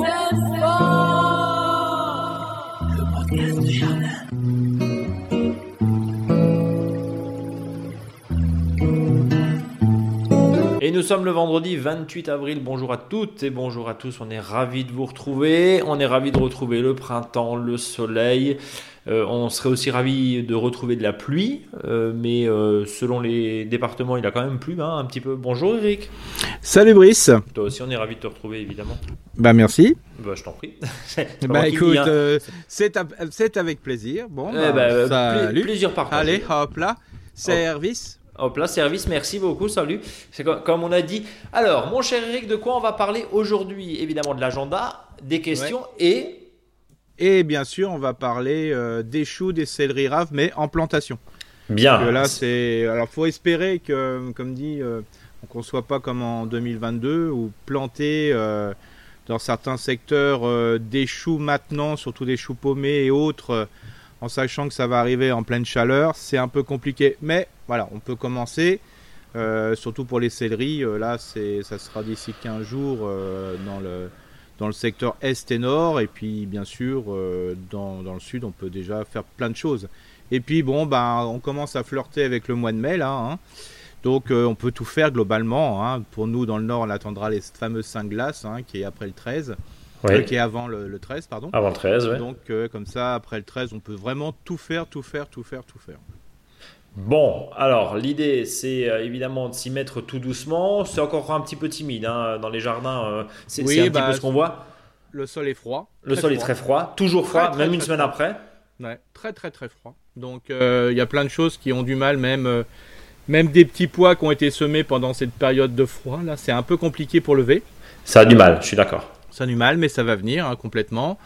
Let's go. Nous sommes le vendredi 28 avril. Bonjour à toutes et bonjour à tous. On est ravis de vous retrouver. On est ravis de retrouver le printemps, le soleil. Euh, on serait aussi ravis de retrouver de la pluie, euh, mais euh, selon les départements, il a quand même plu hein, un petit peu. Bonjour Eric. Salut Brice. Toi aussi, on est ravis de te retrouver évidemment. Bah merci. Bah, je t'en prie. bah écoute, hein. c'est avec plaisir. Bon, eh bah, bah plaisir partagé. Allez, hop là, service. Hop là, service, merci beaucoup, salut. C'est comme, on a dit. Alors, mon cher Eric, de quoi on va parler aujourd'hui? Évidemment de l'agenda, des questions et... Et bien sûr, on va parler euh, des choux, des céleris raves, mais en plantation. Bien. là, c'est... Alors, faut espérer que, comme dit, euh, qu'on ne soit pas comme en 2022, où planter euh, dans certains secteurs des choux maintenant, surtout des choux paumés et autres en sachant que ça va arriver en pleine chaleur, c'est un peu compliqué. Mais voilà, on peut commencer. Euh, surtout pour les céleris, euh, là c'est, ça sera d'ici 15 jours euh, dans, le, secteur est et nord, et puis bien sûr dans, dans, le sud on peut déjà faire plein de choses. Et puis bon, ben, on commence à flirter avec le mois de mai là, hein. donc on peut tout faire globalement. Hein. Pour nous dans le nord on attendra les fameuses 5 glaces hein, qui est après le 13 qui est avant le, 13, pardon. Avant le 13, oui. Donc, euh, comme ça, après le 13, on peut vraiment tout faire, tout faire, tout faire, tout faire. Bon, alors l'idée c'est euh, évidemment de s'y mettre tout doucement. C'est encore un petit peu timide hein, dans les jardins. Euh, c'est un petit bah, peu ce qu'on voit. Le sol est froid. Le sol est très froid, toujours froid, même une semaine après. Ouais, très très très froid. Donc il y a plein de choses qui ont du mal, même même des petits pois qui ont été semés pendant cette période de froid. Là, c'est un peu compliqué pour lever. Ça a du mal, je suis d'accord du mal, mais ça va venir hein, complètement.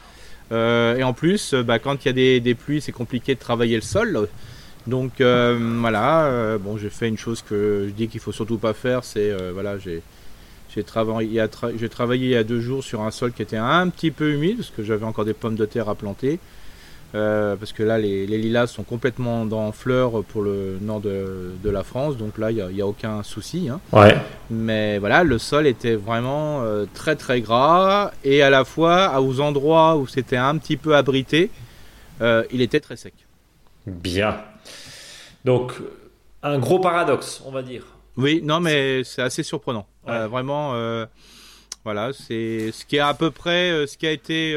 Euh, et en plus, euh, bah, quand il y a des, pluies, c'est compliqué de travailler le sol. Donc euh, voilà, bon, j'ai fait une chose que je dis qu'il faut surtout pas faire, c'est voilà, j'ai j'ai travaillé, j'ai travaillé il y a deux jours sur un sol qui était un petit peu humide parce que j'avais encore des pommes de terre à planter. Euh, parce que là, les, lilas sont complètement dans fleurs pour le nord de, la France, donc là, il n'y a, aucun souci. Hein. Ouais. Mais voilà, le sol était vraiment euh, très très gras, et à la fois, aux endroits où c'était un petit peu abrité, euh, il était très sec. Bien. Donc, un gros paradoxe, on va dire. Oui, non, mais c'est assez surprenant. vraiment, voilà, c'est ce qui est à peu près ce qui a été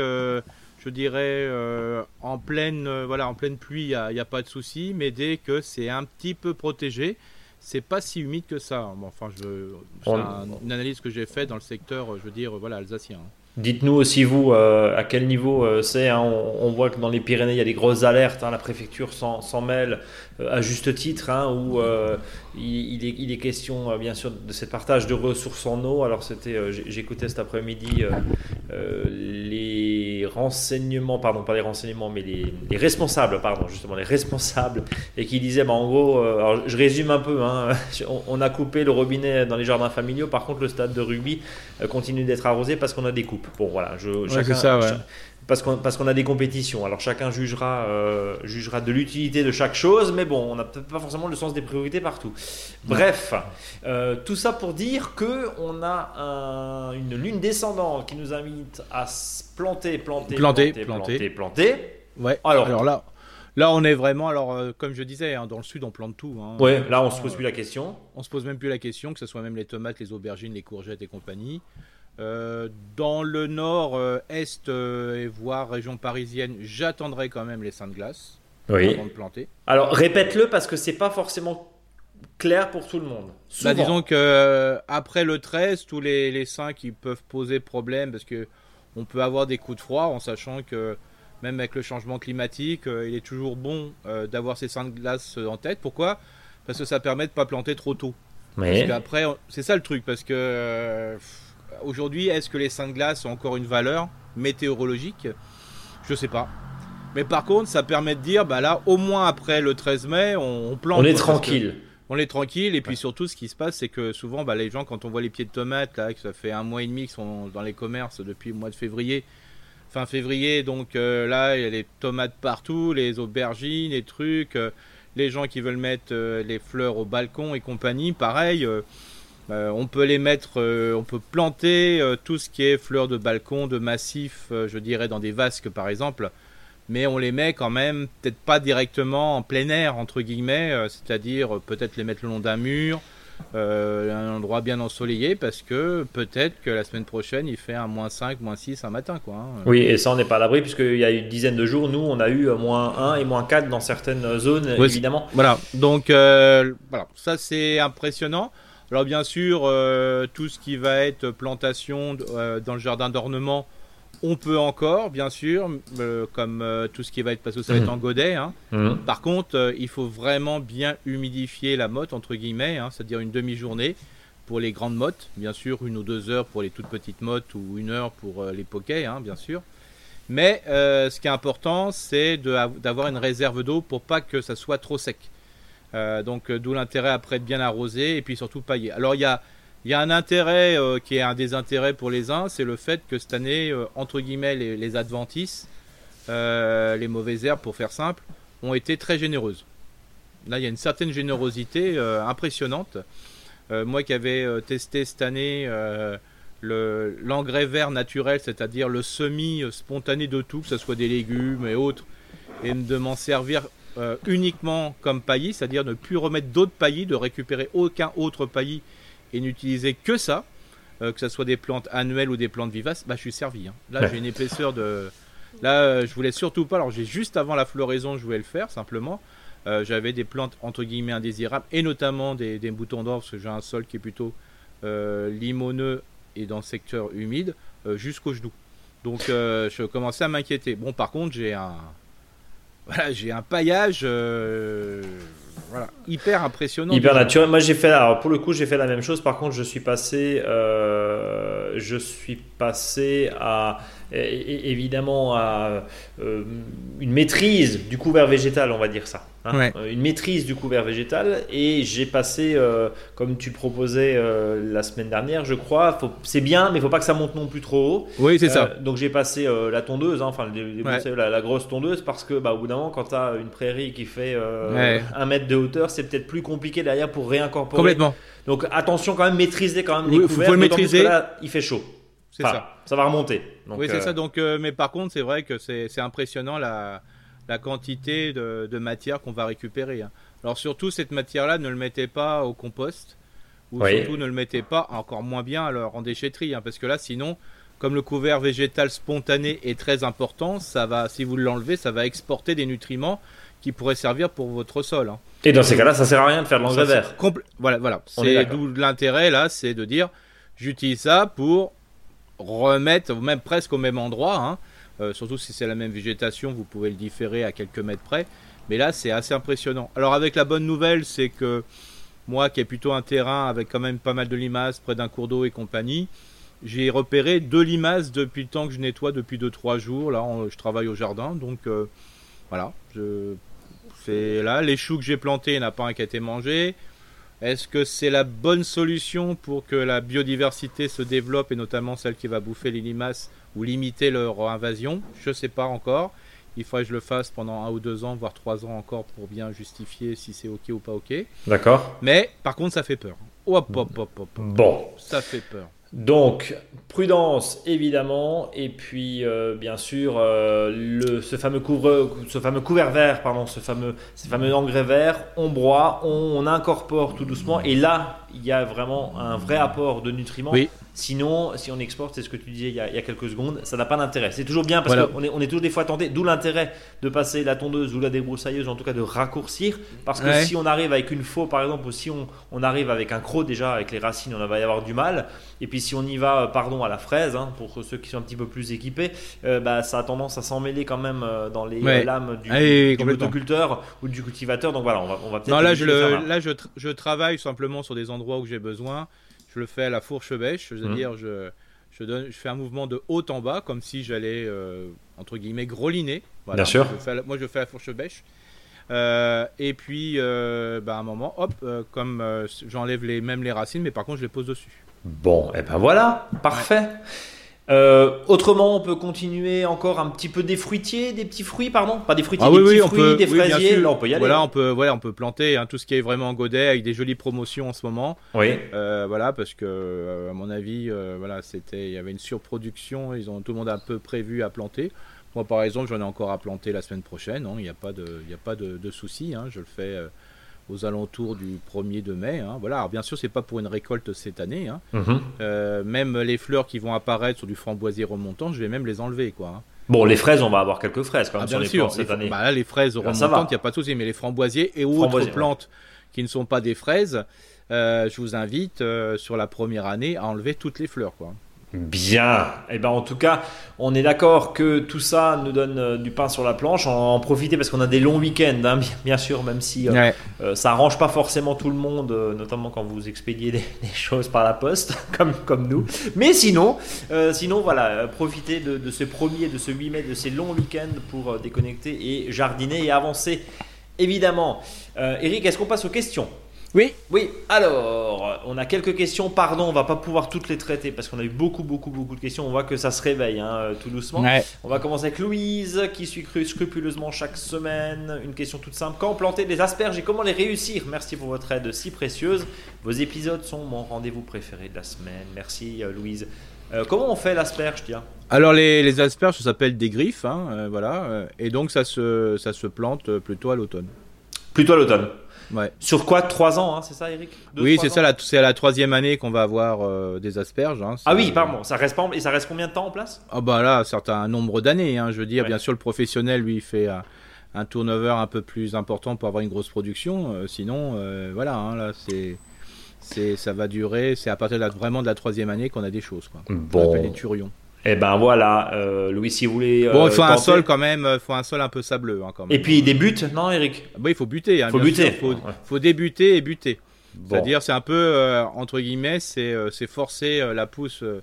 je dirais euh, en pleine euh, voilà en pleine pluie il n'y a, pas de souci mais dès que c'est un petit peu protégé c'est pas si humide que ça enfin je c'est une analyse que j'ai faite dans le secteur je veux dire voilà alsacien hein. Dites-nous aussi, vous, euh, à quel niveau euh, c'est. Hein. on, voit que dans les Pyrénées, il y a des grosses alertes. Hein. la préfecture s'en mêle euh, à juste titre, hein, où il, est, question, bien sûr, de ce partage de ressources en eau. Alors, c'était, j'écoutais cet après-midi les renseignements, pardon, pas les renseignements, mais les, responsables, pardon, justement, les responsables, et qui disaient, bah, en gros, alors, je résume un peu, on, a coupé le robinet dans les jardins familiaux. Par contre, le stade de rugby continue d'être arrosé parce qu'on a des coupes. Bon, voilà, je, ça, parce qu'on parce qu'on a des compétitions. Alors chacun jugera euh, jugera de l'utilité de chaque chose, mais bon, on n'a peut-être pas forcément le sens des priorités partout. Bref, euh, tout ça pour dire que on a une lune descendante qui nous invite à planter, planter, planter, planter, planter. Ouais. Alors, alors là. Là, on est vraiment, alors euh, comme je disais, hein, dans le sud, on plante tout. Hein. ouais, là, on se pose plus la question. On se pose même plus la question, que ce soit même les tomates, les aubergines, les courgettes et compagnie. Euh, dans le nord, euh, est euh, et voire région parisienne, j'attendrai quand même les seins de glace oui. avant de planter. Alors répète-le parce que c'est pas forcément clair pour tout le monde. Bah, disons que après le 13, tous les, les seins qui peuvent poser problème parce que on peut avoir des coups de froid en sachant que même avec le changement climatique, il est toujours bon d'avoir ces seins de glace en tête. Pourquoi? Parce que ça permet de pas planter trop tôt. Mais... après, c'est ça le truc parce que Aujourd'hui, est-ce que les seins de glace ont encore une valeur météorologique? Je sais pas. Mais par contre, ça permet de dire, bah là, au moins après le 13 mai, on, plante. On est tranquille. On est tranquille. Et puis surtout, ce qui se passe, c'est que souvent, bah, les gens, quand on voit les pieds de tomates, là, que ça fait un mois et demi qu'ils sont dans les commerces depuis le mois de février, fin février, donc euh, là, il y a les tomates partout, les aubergines, les trucs, euh, les gens qui veulent mettre euh, les fleurs au balcon et compagnie, pareil on peut les mettre, on peut planter tout ce qui est fleurs de balcon, de massif, je dirais dans des vasques par exemple, mais on les met quand même peut-être pas directement en plein air entre guillemets, c'est-à-dire peut-être les mettre le long d'un mur, euh, un endroit bien ensoleillé parce que peut-être que la semaine prochaine il fait un moins 5, moins 6 un matin. Quoi, hein. Oui, et ça on n'est pas à l'abri puisqu'il y a une dizaine de jours, nous on a eu moins 1 et moins 4 dans certaines zones évidemment. Voilà, donc euh, voilà, ça c'est impressionnant. Alors bien sûr, euh, tout ce qui va être plantation dans le jardin d'ornement, on peut encore, bien sûr, euh, comme euh, tout ce qui va être passé, ça va être en godet. Hein. Mhm. Par contre, euh, il faut vraiment bien humidifier la motte, entre guillemets, hein, c'est-à-dire une demi-journée pour les grandes mottes, bien sûr, une ou deux heures pour les toutes petites mottes ou une heure pour les poquets, hein, bien sûr. Mais ce qui est important, c'est d'avoir une réserve d'eau pour pas que ça soit trop sec. Donc, d'où l'intérêt après de bien arroser et puis surtout pailler. Alors, il y a y a un intérêt euh, qui est un désintérêt pour les uns, c'est le fait que cette année, euh, entre guillemets, les, adventices, euh, les mauvaises herbes pour faire simple, ont été très généreuses. Là, il y a une certaine générosité impressionnante. moi qui avais testé cette année l'engrais vert naturel, c'est-à-dire le semi spontané de tout, que ce soit des légumes et autres, et de m'en servir uniquement comme paillis, c'est-à-dire ne plus remettre d'autres paillis, de récupérer aucun autre paillis et n'utiliser que ça, euh, que ce soit des plantes annuelles ou des plantes vivaces, bah, je suis servi. Hein. Là, j'ai une épaisseur de. Là, euh, je voulais surtout pas. Alors, j'ai juste avant la floraison, je voulais le faire simplement. Euh, j'avais des plantes entre guillemets indésirables et notamment des, des boutons d'or parce que j'ai un sol qui est plutôt limoneux et dans le secteur humide jusqu'au genou. Donc, je commençais à m'inquiéter. Bon, par contre, j'ai un. Voilà, j'ai un paillage voilà, hyper impressionnant. Hyper naturel. Moi, j'ai fait, alors pour le coup, j'ai fait la même chose. Par contre, je suis passé, euh, je suis passé à évidemment à euh, une maîtrise du couvert végétal, on va dire ça. Hein. Euh, une maîtrise du couvert végétal. Et j'ai passé, euh, comme tu proposais la semaine dernière, je crois, c'est bien, mais il faut pas que ça monte non plus trop haut. Oui, c'est ça. Donc j'ai passé la tondeuse, hein, enfin la, grosse tondeuse, parce que bah, au bout d'un moment, quand tu as une prairie qui fait un de hauteur, c'est peut-être plus compliqué derrière pour réincorporer. Complètement. Donc attention quand même, maîtriser quand même les couverts. Il faut le maîtriser. Là, il fait chaud. C'est ça. Ça va remonter. oui, c'est ça. Donc, mais par contre, c'est vrai que c'est impressionnant la la quantité de, matière qu'on va récupérer. Hein. Alors surtout cette matière-là, ne le mettez pas au compost ou surtout ne le mettez pas encore moins bien alors en déchetterie, hein, parce que là sinon, comme le couvert végétal spontané est très important, ça va, si vous l'enlevez, ça va exporter des nutriments qui pourraient servir pour votre sol. Hein. Et dans ces cas-là, ça sert à rien de faire de l'engrais vert. Voilà, voilà. C'est d'où l'intérêt là, c'est de dire, j'utilise ça pour remettre, même presque au même endroit, euh, surtout si c'est la même végétation, vous pouvez le différer à quelques mètres près. Mais là, c'est assez impressionnant. Alors avec la bonne nouvelle, c'est que moi qui ai plutôt un terrain avec quand même pas mal de limaces près d'un cours d'eau et compagnie, j'ai repéré deux limaces depuis le temps que je nettoie depuis 2-3 jours. Là, je travaille au jardin, donc euh, voilà. Je, c'est là, les choux que j'ai plantés, il n'y en a pas un qui a été mangé. Est-ce que c'est la bonne solution pour que la biodiversité se développe et notamment celle qui va bouffer les limaces ou limiter leur invasion? Je ne sais pas encore. Il faudrait que je le fasse pendant un ou deux ans, voire trois ans encore pour bien justifier si c'est ok ou pas ok. D'accord. Mais par contre, ça fait peur. Hop, hop, hop, hop. Bon. Ça fait peur. Donc, prudence évidemment, et puis euh, bien sûr euh, le, ce, fameux couvre, ce fameux couvert vert, pardon, ce fameux, ce fameux engrais vert, on broie, on, on, incorpore tout doucement, et là il y a vraiment un vrai apport de nutriments. Oui. Sinon, si on exporte, c'est ce que tu disais il y a, quelques secondes, ça n'a pas d'intérêt. C'est toujours bien parce qu'on est, on est toujours des fois tenté, d'où l'intérêt de passer la tondeuse ou la débroussailleuse, en tout cas de raccourcir. Parce que si on arrive avec une faux, par exemple, ou si on, on, arrive avec un croc déjà, avec les racines, on va y avoir du mal. Et puis si on y va, euh, pardon, à la fraise, hein, pour ceux qui sont un petit peu plus équipés, euh, bah, ça a tendance à s'emmêler quand même euh, dans les lames du, ah ou du cultivateur. Donc voilà, on va, on va peut-être. Non, là, je, là je, je travaille simplement sur des endroits où j'ai besoin je le fais à la fourche bêche, c'est-à-dire mhm. je, je, donne, je fais un mouvement de haut en bas, comme si j'allais, euh, entre guillemets, groliner. Bien sûr. moi, je fais la fourche bêche. Euh, et puis, euh, bah, à un moment, hop, comme j'enlève les, même les racines, mais par contre, je les pose dessus. Bon, et ben voilà, parfait. Euh, autrement, on peut continuer encore un petit peu des fruitiers, des petits fruits, pardon, pas des fruitiers, Ah des oui, petits oui, fruits, peut, des fraisiers. Là, on peut y aller. Voilà, on peut, voilà, on peut planter hein, tout ce qui est vraiment en godet avec des jolies promotions en ce moment. Oui. Euh, voilà, parce que euh, à mon avis, euh, voilà, c'était, il y avait une surproduction. Ils ont tout le monde a un peu prévu à planter. Moi, par exemple, j'en ai encore à planter la semaine prochaine. hein, Il n'y a pas de, il a pas de, de souci. hein, je le fais euh, aux alentours du 1er de mai. hein, voilà. Alors, bien sûr, c'est pas pour une récolte cette année. hein. Mhm. Euh, même les fleurs qui vont apparaître sur du framboisier remontant, je vais même les enlever, quoi. hein. Bon, les fraises, on va avoir quelques fraises quand même Ah, sur bien les sûr, plantes cette les, année. bah là, les fraises remontantes, il n'y a pas de souci, mais les framboisiers et autres ouais. plantes qui ne sont pas des fraises, euh, je vous invite euh, sur la première année à enlever toutes les fleurs. Quoi. Bien. Et ben en tout cas, on est d'accord que tout ça nous donne euh, du pain sur la planche. En, en profiter parce qu'on a des longs week-ends, hein, bien, sûr, même si euh, Ouais. euh, ça arrange pas forcément tout le monde, euh, notamment quand vous expédiez des, des choses par la poste, comme, comme nous. Mais sinon, sinon voilà, profitez de, de ce premier, de ce 8 mai, de ces longs week-ends pour déconnecter et jardiner et avancer. Évidemment. Eric, est-ce qu'on passe aux questions? Oui. oui, alors, on a quelques questions, pardon, on va pas pouvoir toutes les traiter parce qu'on a eu beaucoup, beaucoup, beaucoup de questions. On voit que ça se réveille hein, euh, tout doucement. Ouais. On va commencer avec Louise qui suit cru- scrupuleusement chaque semaine. Une question toute simple. Quand planter des asperges et comment les réussir? Merci pour votre aide si précieuse. Vos épisodes sont mon rendez-vous préféré de la semaine. Merci euh, Louise. Euh, comment on fait l'asperge, tiens Alors les, les asperges, ça s'appelle des griffes, hein, euh, voilà, et donc ça se, ça se plante plutôt à l'automne. Plutôt à l'automne. Ouais. Sur quoi 3 ans, hein, c'est ça Eric? Deux, oui, trois c'est ça, la- c'est à la troisième année qu'on va avoir euh, des asperges. hein, Ah oui, pardon, ça reste pas en- Et ça reste combien de temps en place? Ah bah là, un certain nombre d'années, hein, je veux dire. Ouais. Bien sûr, le professionnel, lui, fait un, un turnover un peu plus important pour avoir une grosse production. euh, sinon, euh, voilà, hein, là, c'est, c'est, ça va durer. C'est à partir de la- vraiment de la troisième année qu'on a des choses, quoi. On Bon. appelle les turions. Eh ben voilà, euh, Louis, si vous voulez. bon, euh, il faut un sol quand même, il faut un sol un peu sableux, hein, quand même. Et puis des buts, non, Eric? Ah bah, il faut buter. Hein, Faut buter. sûr, faut, Ouais. faut débuter et buter. Bon. C'est-à-dire, c'est un peu, euh, entre guillemets, c'est, euh, forcer euh, la pousse euh,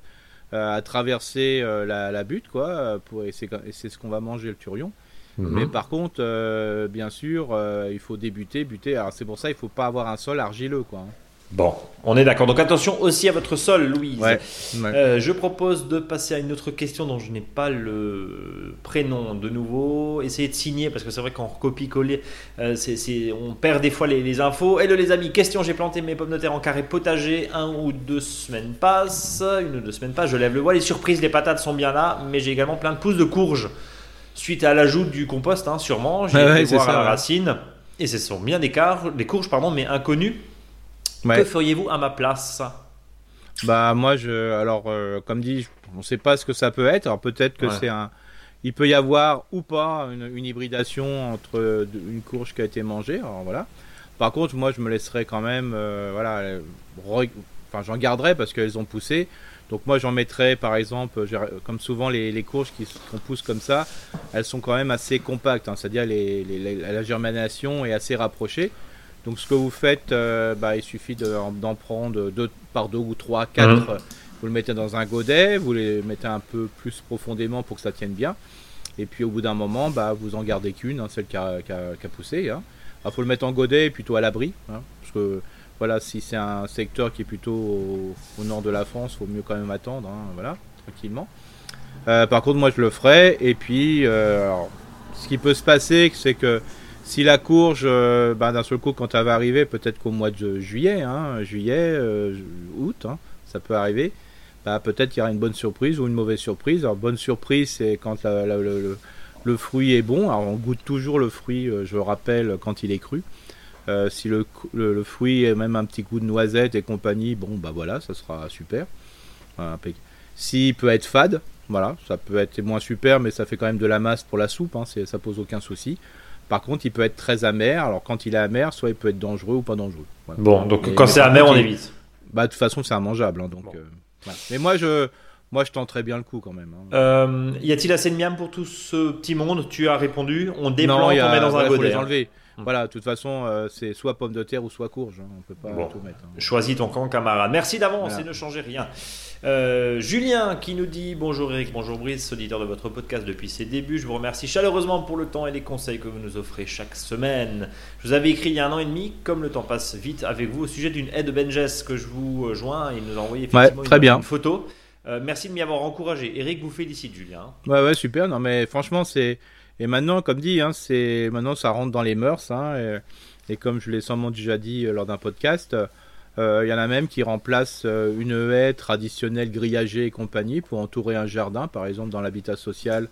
euh, à traverser euh, la, la butte, quoi. euh, Pour, et, c'est, et ce qu'on va manger le turion. Mhm. Mais par contre, euh, bien sûr, euh, il faut débuter, buter. Alors c'est pour ça, il faut pas avoir un sol argileux, quoi. hein. Bon, on est d'accord. Donc attention aussi à votre sol, Louise. Ouais. Euh, je propose de passer à une autre question dont je n'ai pas le prénom de nouveau. Essayez de signer parce que c'est vrai qu'en copie-coller, euh, on perd des fois les, les infos. Hello les amis, question j'ai planté mes pommes de terre en carré potager. Un ou deux semaines passent. Une ou deux semaines passent, je lève le voile. Les surprises, les patates sont bien là, mais j'ai également plein de pousses de courges. Suite à l'ajout du compost, hein, sûrement. J'ai été ouais, voir à la racine. Et ce sont bien des, car- des courges pardon, mais inconnues. Ouais. Que feriez-vous à ma place? Bah moi, je, alors euh, comme dit, on ne sait pas ce que ça peut être. Alors peut-être que Ouais. c'est un, il peut y avoir ou pas une, une hybridation entre une courge qui a été mangée. Alors voilà. Par contre, moi, je me laisserai quand même, euh, voilà, re- enfin, j'en garderai parce qu'elles ont poussé. Donc moi, j'en mettrai, par exemple, comme souvent les, les courges qui qu'on pousse comme ça, elles sont quand même assez compactes. hein. C'est-à-dire les- la germination est assez rapprochée. Donc ce que vous faites, euh, bah, il suffit de- d'en prendre deux par deux ou trois, quatre. Mhm. Vous le mettez dans un godet, vous les mettez un peu plus profondément pour que ça tienne bien. Et puis au bout d'un moment, bah, vous en gardez qu'une, hein, celle qui a, qui a- qui a poussé. hein. Il faut le mettre en godet et plutôt à l'abri. hein, parce que voilà, si c'est un secteur qui est plutôt au, au nord de la France, il faut mieux quand même attendre. hein, voilà, tranquillement. Euh, par contre, moi je le ferai. Et puis, euh, alors, ce qui peut se passer, c'est que si la courge, euh, bah, d'un seul coup, quand elle va arriver, peut-être qu'au mois de juillet, hein, juillet, euh, août, hein, ça peut arriver, bah, peut-être qu'il y aura une bonne surprise ou une mauvaise surprise. Bonne surprise, c'est quand le, fruit est bon. On goûte toujours le fruit, euh, je le rappelle, quand il est cru. Si le, fruit est même un petit goût de noisette et compagnie, bon, bah voilà, ça sera super. S'il peut être fade, voilà, ça peut être moins super, mais ça fait quand même de la masse pour la soupe, hein, ça pose aucun souci. Par contre, il peut être très amer. Alors, quand il est amer, soit il peut être dangereux ou pas dangereux. Voilà. Bon, donc quand c'est amer, on évite. Bah, de toute façon, c'est immangeable. hein, donc, Bon. euh, voilà. Mais moi, je, moi, je tenterai bien le coup quand même. hein. Euh, y a-t-il assez de miam pour tout ce petit monde? Tu as répondu. On déplante, on met dans un faut godet. Hmm. Voilà, de toute façon, euh, c'est soit pomme de terre ou soit courge. hein, On peut pas Bon. tout mettre. hein. Choisis ton camp, camarade. Merci d'avance Voilà. et ne changez rien. Euh, Julien qui nous dit bonjour Eric, bonjour Brice, auditeur de votre podcast depuis ses débuts. Je vous remercie chaleureusement pour le temps et les conseils que vous nous offrez chaque semaine. Je vous avais écrit il y a un an et demi, comme le temps passe vite avec vous, au sujet d'une aide Benjes que je vous euh, joins. Il nous a envoyé effectivement très une, bien. une photo. merci de m'y avoir encouragé. Eric vous félicite, Julien. Ouais, ouais, super. Non, mais franchement, c'est. Et maintenant, comme dit, hein, c'est maintenant ça rentre dans les mœurs. Hein, et... comme je l'ai sûrement déjà dit lors d'un podcast, il y en a même qui remplacent une haie traditionnelle grillagée et compagnie pour entourer un jardin, par exemple dans l'habitat social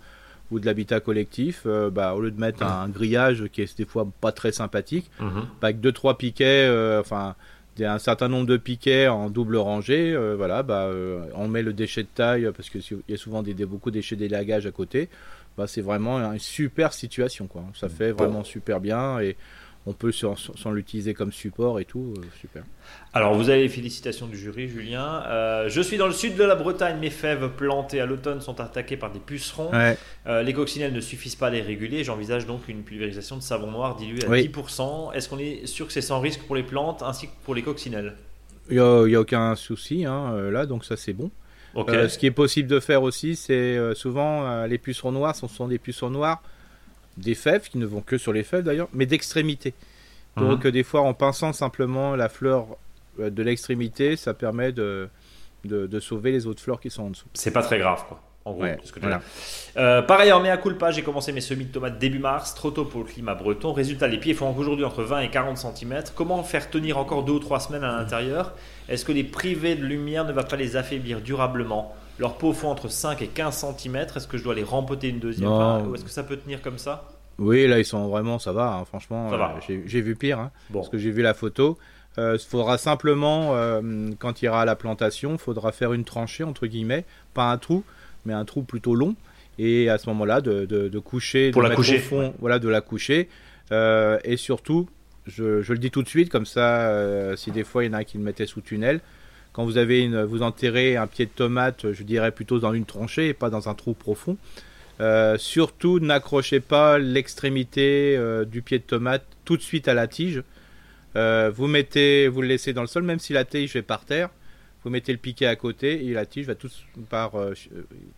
ou de l'habitat collectif, euh, bah, au lieu de mettre un grillage qui est des fois pas très sympathique, mhm. bah, avec deux trois piquets, euh, enfin un certain nombre de piquets en double rangée, euh, voilà, bah, on met le déchet de taille parce qu'il y a souvent des, beaucoup de déchets d'élagage à côté. Bah, c'est vraiment une super situation, quoi. Ça fait vraiment super bien et on peut s'en l'utiliser comme support et tout, euh, super. Alors vous avez les félicitations du jury, Julien. Euh, je suis dans le sud de la Bretagne, mes fèves plantées à l'automne sont attaquées par des pucerons. Euh, les coccinelles ne suffisent pas à les réguler, j'envisage donc une pulvérisation de savon noir dilué à 10%. Est-ce qu'on est sûr que c'est sans risque pour les plantes ainsi que pour les coccinelles? Il n'y a, aucun souci hein, là, donc ça c'est bon. Ce qui est possible de faire aussi, c'est souvent les pucerons noirs, ce sont des pucerons noirs des fèves, qui ne vont que sur les fèves d'ailleurs, mais d'extrémité. Donc mhm. des fois en pinçant simplement la fleur euh, de l'extrémité, ça permet de, de, sauver les autres fleurs qui sont en dessous. C'est pas très grave quoi. En gros, ce que euh, par ailleurs, à culpa, j'ai commencé mes semis de tomates début mars, trop tôt pour le climat breton. Résultat, les pieds font aujourd'hui entre 20 et 40 cm. Comment faire tenir encore deux ou trois semaines à l'intérieur? Est-ce que les privés de lumière ne va pas les affaiblir durablement? Leurs peaux font entre 5 et 15 cm. Est-ce que je dois les rempoter une deuxième fois? Ou est-ce que ça peut tenir comme ça? Oui, là, ils sont vraiment, ça va, hein, franchement. Euh, j'ai vu pire, hein, parce que j'ai vu la photo. Il euh, faudra simplement, quand il ira à la plantation, il faudra faire une tranchée, entre guillemets, pas un trou, mais un trou plutôt long. Et à ce moment-là, de, de, coucher, Pour de la coucher. au fond, voilà, de la coucher. et surtout, je, je, le dis tout de suite, comme ça, si des fois il y en a qui le mettaient sous tunnel, quand vous avez une, vous enterrez un pied de tomate, je dirais plutôt dans une tranchée et pas dans un trou profond. Euh, surtout, n'accrochez pas l'extrémité euh, du pied de tomate tout de suite à la tige. Euh, vous mettez, vous le laissez dans le sol, même si la tige est par terre. Vous mettez le piquet à côté et la tige va tout par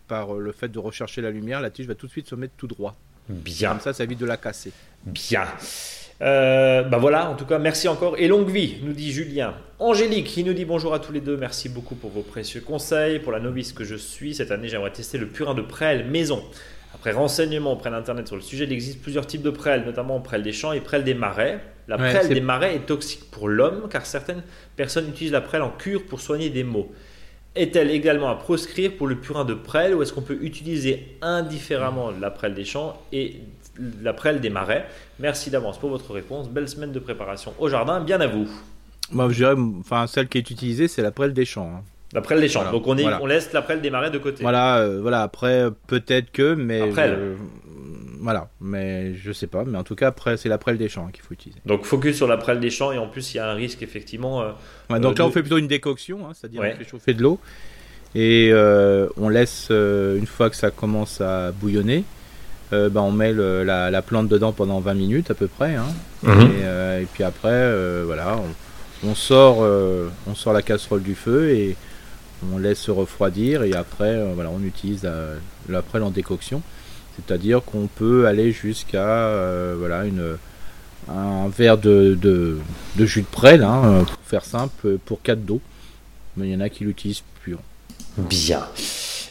par le fait de rechercher la lumière, la tige va tout de suite se mettre tout droit. Bien. Comme ça, ça évite de la casser. Bien. Euh, bah voilà, en tout cas, merci encore et longue vie, nous dit Julien. Angélique, qui nous dit bonjour à tous les deux, merci beaucoup pour vos précieux conseils. Pour la novice que je suis, cette année, j'aimerais tester le purin de prêle maison. Après renseignement auprès d'Internet sur le sujet, il existe plusieurs types de prêles, notamment prêle des champs et prêle des marais. La prêle des marais est toxique pour l'homme car certaines personnes utilisent la prêle en cure pour soigner des maux. Est-elle également à proscrire pour le purin de prêle ou est-ce qu'on peut utiliser indifféremment la prêle des champs et la prêle des marais? Merci d'avance pour votre réponse. Belle semaine de préparation au jardin. Bien à vous. Moi, je dirais, enfin, celle qui est utilisée, c'est la prêle des champs. Hein. La prêle des champs. Donc on, est, on laisse la prêle des marais de côté. Voilà, euh, voilà. Après, peut-être que, mais voilà, mais je sais pas. Mais en tout cas, après, c'est la prêle des champs qu'il faut utiliser. Donc focus sur la prêle des champs et en plus, il y a un risque effectivement. Euh, donc là, on fait plutôt une décoction, hein, c'est-à-dire on fait chauffer de l'eau et euh, on laisse une fois que ça commence à bouillonner euh, bah, on met la, plante dedans pendant 20 minutes à peu près. Hein. Mhm. Euh, et, puis après, euh, voilà, on, sort, on sort la casserole du feu et on laisse se refroidir. Et après, voilà, on utilise la, prêle en décoction. C'est-à-dire qu'on peut aller jusqu'à voilà, une, un verre de, de, jus de prêle, hein, pour faire simple, pour 4 d'eau. Mais il y en a qui l'utilisent pur. Bien.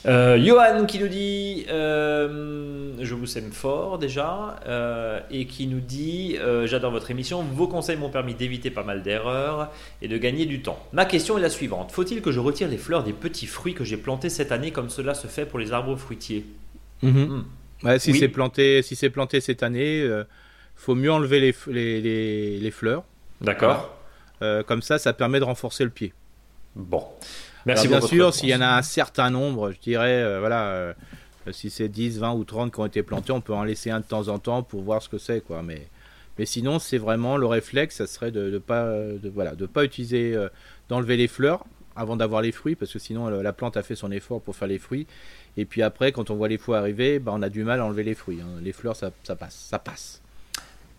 Euh, Johan qui nous dit euh, Je vous aime fort déjà euh, et qui nous dit J'adore votre émission, vos conseils m'ont permis d'éviter pas mal d'erreurs et de gagner du temps. Ma question est la suivante Faut-il que je retire les fleurs des petits fruits que j'ai plantés cette année comme cela se fait pour les arbres fruitiers? Mhm. hmm. Si c'est planté, si c'est planté cette année, faut mieux enlever les, les, les, fleurs. D'accord. comme ça, ça permet de renforcer le pied. Bon. Merci bien sûr, s'il y en a un certain nombre, je dirais, euh, voilà, euh, si c'est 10, 20 ou 30 qui ont été plantés, on peut en laisser un de temps en temps pour voir ce que c'est, quoi. Mais, mais sinon, c'est vraiment le réflexe, ça serait de ne pas, de, voilà, de pas utiliser, euh, d'enlever les fleurs avant d'avoir les fruits, parce que sinon la plante a fait son effort pour faire les fruits. Et puis après, quand on voit les fruits arriver, bah, on a du mal à enlever les fruits. Hein. Les fleurs, ça, ça passe, ça passe.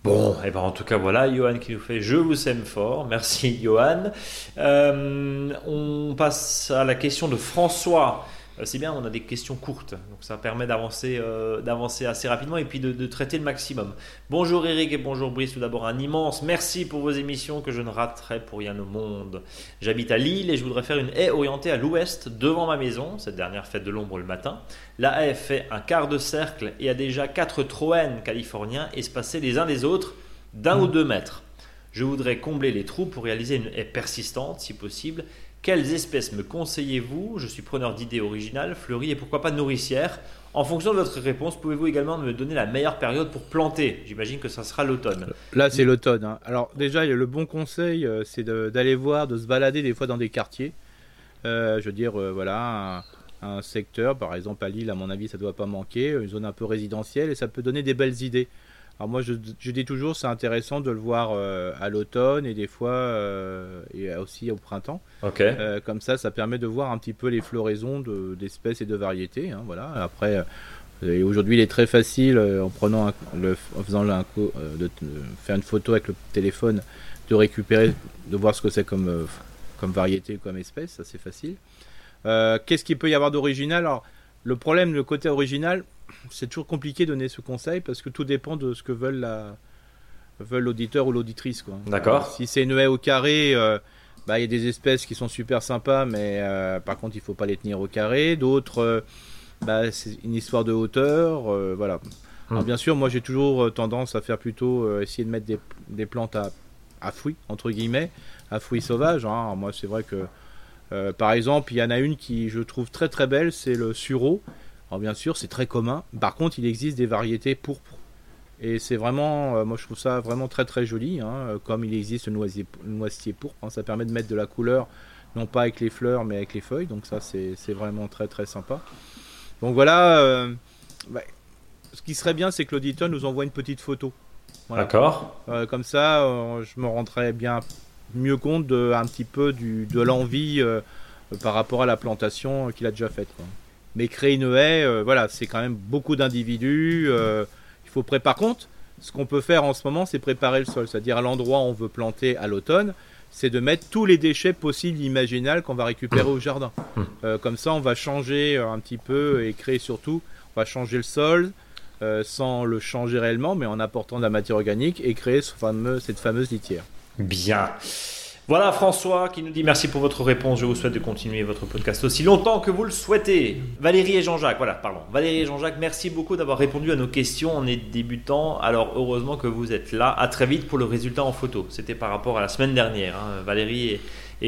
Bon, et eh ben en tout cas voilà, Johan qui nous fait Je vous aime fort, merci Johan. Euh, on passe à la question de François c'est bien, on a des questions courtes, donc ça permet d'avancer, d'avancer assez rapidement et puis de, traiter le maximum. Bonjour Eric et bonjour Brice, tout d'abord un immense merci pour vos émissions que je ne raterai pour rien au monde. J'habite à Lille et je voudrais faire une haie orientée à l'ouest devant ma maison, cette dernière fête de l'ombre le matin. La haie fait un quart de cercle et a déjà quatre troènes californiens espacés les uns des autres d'un ou deux mètres. Je voudrais combler les trous pour réaliser une haie persistante, si possible. Quelles espèces me conseillez-vous? Je suis preneur d'idées originales, fleuries et pourquoi pas nourricières. En fonction de votre réponse, pouvez-vous également me donner la meilleure période pour planter? J'imagine que ça sera l'automne. Là, c'est l'automne. Hein. Alors déjà, le bon conseil, euh, c'est d'aller voir, de se balader des fois dans des quartiers. Euh, je veux dire, euh, voilà, un, secteur, par exemple à Lille, à mon avis, ça ne doit pas manquer, une zone un peu résidentielle, et ça peut donner des belles idées. Alors moi, je, dis toujours, c'est intéressant de le voir euh, à l'automne et des fois euh, et aussi au printemps. Euh, comme ça, ça permet de voir un petit peu les floraisons d'espèces et de variétés. Hein, voilà. Après, aujourd'hui, il est très facile en prenant, le, en faisant un, de, faire une photo avec le téléphone, de récupérer, de voir ce que c'est comme comme variété, comme espèce. Ça, c'est facile. Qu'est-ce qu'il peut y avoir d'original? Alors, le problème, le côté original, c'est toujours compliqué de donner ce conseil parce que tout dépend de ce que veulent la veulent l'auditeur ou l'auditrice D'accord. si c'est une haie au carré, euh, bah il y a des espèces qui sont super sympas, mais euh, par contre il faut pas les tenir au carré. D'autres, euh, bah, c'est une histoire de hauteur, voilà. Alors, hmm. bien sûr, moi j'ai toujours tendance à faire plutôt essayer de mettre des, plantes à, à, fruits entre guillemets, à fruits sauvages. Hein. Moi c'est vrai que par exemple il y en a une qui je trouve très très belle, c'est le sureau. Alors bien sûr, c'est très commun. Par contre, il existe des variétés pourpres. Et c'est vraiment, euh, moi je trouve ça vraiment très très joli, hein, euh, comme il existe le noisier, noisetier pourpre. Hein. ça permet de mettre de la couleur, non pas avec les fleurs, mais avec les feuilles. Donc ça, c'est vraiment très très sympa. Donc voilà, euh, bah, ce qui serait bien, c'est que l'auditeur nous envoie une petite photo. D'accord. comme ça, je me rendrais bien mieux compte de, un petit peu du, de l'envie par rapport à la plantation qu'il a déjà faite. Mais créer une haie, euh, voilà, c'est quand même beaucoup d'individus. Euh, il faut préparer. Par contre, ce qu'on peut faire en ce moment, c'est préparer le sol. C'est-à-dire à, l'endroit où on veut planter à l'automne, c'est de mettre tous les déchets possibles, imaginables qu'on va récupérer au jardin. Mmh. Euh, comme ça, on va changer un petit peu et créer surtout, on va changer le sol sans le changer réellement, mais en apportant de la matière organique et créer ce fameux, cette fameuse litière. Bien. Voilà François qui nous dit merci pour votre réponse. Je vous souhaite de continuer votre podcast aussi longtemps que vous le souhaitez. Valérie et Jean-Jacques, voilà, pardon. Valérie et Jean-Jacques, merci beaucoup d'avoir répondu à nos questions. On est débutant, alors heureusement que vous êtes là. À très vite pour le résultat en photo. C'était par rapport à la semaine dernière. Hein. Valérie et,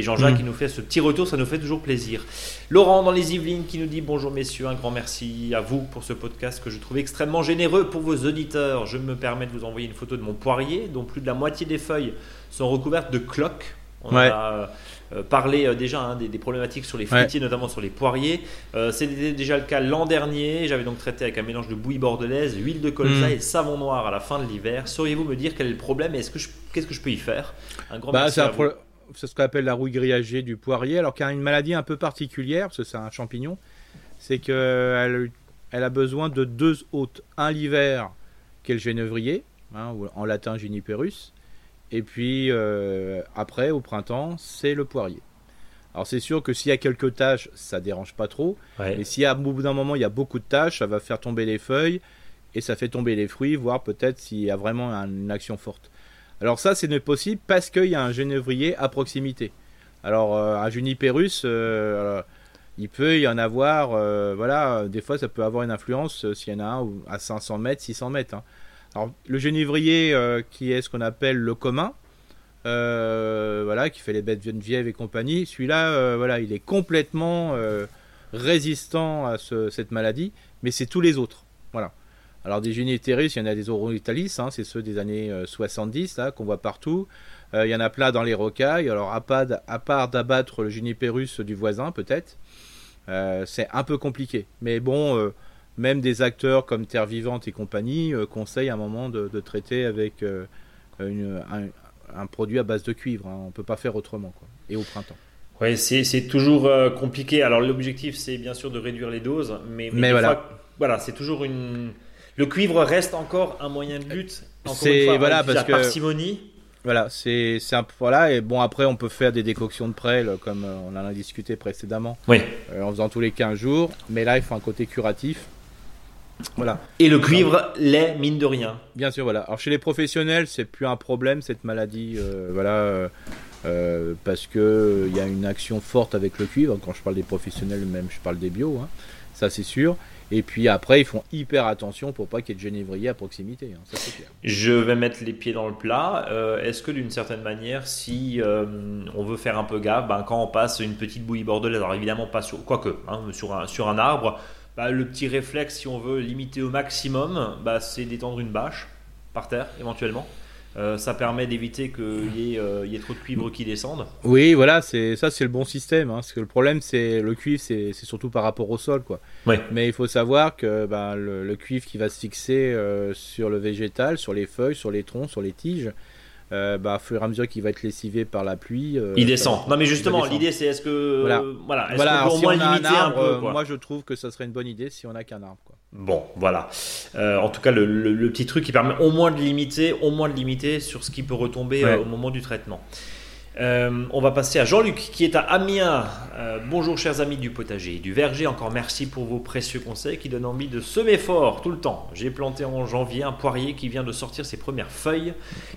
Jean-Jacques mm. qui nous fait ce petit retour, ça nous fait toujours plaisir. Laurent dans les Yvelines qui nous dit bonjour messieurs, un grand merci à vous pour ce podcast que je trouve extrêmement généreux pour vos auditeurs. Je me permets de vous envoyer une photo de mon poirier dont plus de la moitié des feuilles sont recouvertes de cloques on a euh, parlé euh, déjà hein, des, problématiques sur les fruitiers, notamment sur les poiriers. Euh, c'était déjà le cas l'an dernier. J'avais donc traité avec un mélange de bouillie bordelaise, huile de colza mm. et savon noir à la fin de l'hiver. Sauriez-vous me dire quel est le problème et est-ce que qu'est-ce que je peux y faire? Un grand bah, C'est ce qu'on appelle la rouille grillagée du poirier, alors qu'il y a une maladie un peu particulière, parce que c'est un champignon, c'est qu'elle elle a besoin de deux hôtes. Un l'hiver, qui est le genévrier, hein, ou en latin Juniperus, et puis euh, après, au printemps, c'est le poirier. Alors c'est sûr que s'il y a quelques taches, ça dérange pas trop. Mais s'il y a, au bout d'un moment, il y a beaucoup de taches, ça va faire tomber les feuilles et ça fait tomber les fruits, voire peut-être s'il y a vraiment une action forte. Alors ça, c'est possible parce qu'il y a un genévrier à proximité. Alors euh, un juniperus, euh, il peut y en avoir, voilà, des fois ça peut avoir une influence s'il y en a un à 500 mètres, 600 mètres. Hein. Alors, le genévrier, euh, qui est ce qu'on appelle le commun, euh, voilà, qui fait les bêtes Geneviève et compagnie, celui-là, euh, voilà, il est complètement résistant à cette maladie, mais c'est tous les autres. Voilà. Alors, des Geniterus, il y en a des Oroitalis, hein, c'est ceux des années 70, qu'on voit partout. il y en a plein dans les rocailles. Alors, à part, à part d'abattre le Juniperus du voisin, peut-être, c'est un peu compliqué. Mais bon même des acteurs comme Terre Vivante et compagnie euh, conseillent à un moment de, traiter avec euh, un, produit à base de cuivre. Hein. On ne peut pas faire autrement. Quoi. Et au printemps. Oui, c'est toujours euh, compliqué. Alors l'objectif, c'est bien sûr de réduire les doses, mais, mais, voilà, voilà c'est toujours une. Le cuivre reste encore un moyen de lutte. C'est voilà parce que parcimonie. Voilà, c'est un voilà et bon après on peut faire des décoctions de prêle comme euh, on en a discuté précédemment. Oui. Euh, en faisant tous les 15 jours, mais là il faut un côté curatif. Voilà. Et le cuivre l'est mine de rien. Bien sûr, voilà. Alors chez les professionnels, c'est plus un problème cette maladie, euh, voilà, parce que il y a une action forte avec le cuivre. Quand je parle des professionnels, même je parle des bio, hein. ça c'est sûr. Et puis après, ils font hyper attention pour pas qu'il y ait de genévrier à proximité. Hein. Je vais mettre les pieds dans le plat. Euh, est-ce que d'une certaine manière, si euh, on veut faire un peu gaffe, ben, quand on passe une petite bouillie bordelaise, alors évidemment pas sur, quoique, hein, sur, un, sur un arbre, bah, le petit réflexe, si on veut limiter au maximum, bah, c'est d'étendre une bâche par terre éventuellement. Euh, ça permet d'éviter qu'il y, euh, y, ait trop de cuivre qui descendent. Oui, voilà, c'est ça, c'est le bon système. Hein, parce que le problème, c'est le cuivre, c'est surtout par rapport au sol, quoi. Mais il faut savoir que ben, le, cuivre qui va se fixer euh, sur le végétal, sur les feuilles, sur les troncs, sur les tiges, euh, bah, au fur et à mesure qu'il va être lessivé par la pluie. Euh, il descend. Non, mais justement, l'idée c'est est-ce que. Voilà. voilà. Est voilà si on a un arbre, Moi je trouve que ça serait une bonne idée si on n'a qu'un arbre. Quoi. Bon, voilà. Euh, en tout cas, le, petit truc qui permet au moins de limiter, au moins de limiter sur ce qui peut retomber au moment du traitement. Euh, on va passer à Jean-Luc qui est à Amiens. Euh, bonjour chers amis du potager et du verger, encore merci pour vos précieux conseils qui donnent envie de semer fort tout le temps. J'ai planté en janvier un poirier qui vient de sortir ses premières feuilles